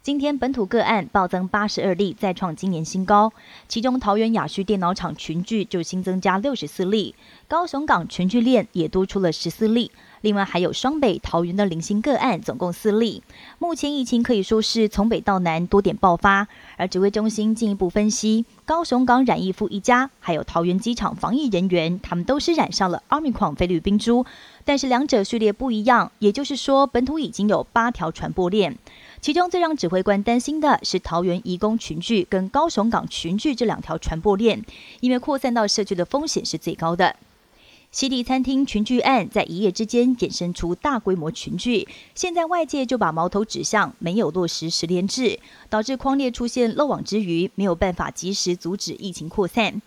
今天本土个案暴增八十二例，再创今年新高。其中桃园雅旭电脑厂群聚就新增加六十四例，高雄港群聚链也多出了十四例。另外还有双北、桃园的零星个案，总共四例。目前疫情可以说是从北到南多点爆发。而指挥中心进一步分析，高雄港染疫夫一家，还有桃园机场防疫人员，他们都是染上了奥密克戎菲律宾株，但是两者序列不一样，也就是说本土已经有八条传播链。其中最让指挥官担心的是桃园移工群聚跟高雄港群聚这两条传播链，因为扩散到社区的风险是最高的。西地餐厅群聚案在一夜之间衍生出大规模群聚，现在外界就把矛头指向没有落实十连制，导致框列出现漏网之鱼，没有办法及时阻止疫情扩散。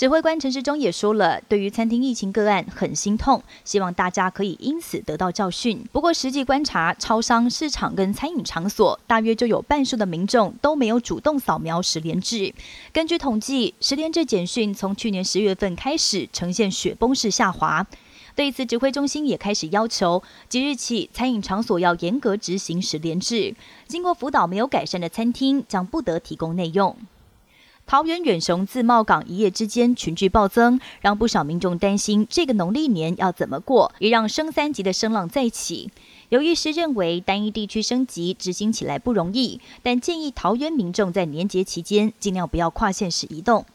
指挥官陈时中也说了，对于餐厅疫情个案很心痛，希望大家可以因此得到教训。不过实际观察，超商、市场跟餐饮场所，大约就有半数的民众都没有主动扫描十连制。根据统计，十连制简讯从去年十月份开始呈现雪崩式下滑。对此，指挥中心也开始要求，即日起餐饮场所要严格执行十连制。经过辅导没有改善的餐厅，将不得提供内用。桃园远雄自贸港一夜之间群聚暴增，让不少民众担心这个农历年要怎么过，也让升三级的声浪再起。有医师认为，单一地区升级执行起来不容易，但建议桃园民众在年节期间尽量不要跨县市移动。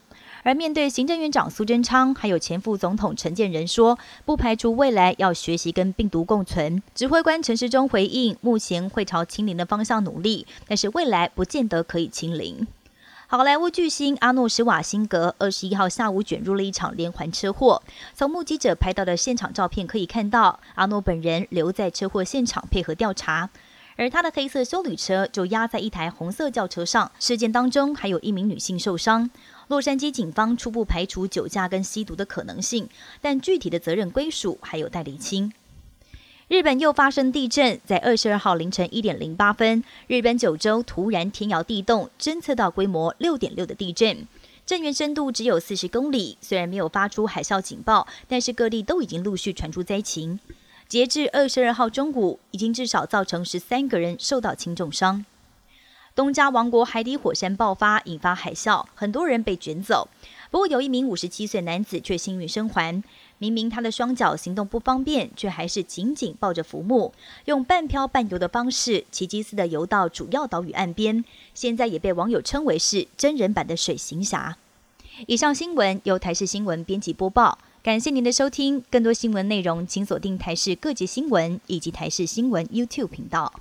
而面对行政院长苏贞昌，还有前副总统陈建仁说，不排除未来要学习跟病毒共存。指挥官陈时中回应，目前会朝清零的方向努力，但是未来不见得可以清零。好莱坞巨星阿诺·施瓦辛格二十一号下午卷入了一场连环车祸。从目击者拍到的现场照片可以看到，阿诺本人留在车祸现场配合调查，而他的黑色修旅车就压在一台红色轿车上。事件当中还有一名女性受伤。洛杉矶警方初步排除酒驾跟吸毒的可能性，但具体的责任归属还有待厘清。日本又发生地震，在二十二号凌晨一点零八分，日本九州突然天摇地动，侦测到规模六点六的地震，震源深度只有四十公里。虽然没有发出海啸警报，但是各地都已经陆续传出灾情。截至二十二号中午，已经至少造成十三个人受到轻重伤。东加王国海底火山爆发，引发海啸，很多人被卷走。不过有一名五十七岁男子却幸运生还。明明他的双脚行动不方便，却还是紧紧抱着浮木，用半漂半游的方式，奇迹似的游到主要岛屿岸边。现在也被网友称为是真人版的水行侠。以上新闻由台视新闻编辑播报，感谢您的收听。更多新闻内容，请锁定台视各界新闻以及台视新闻 YouTube 频道。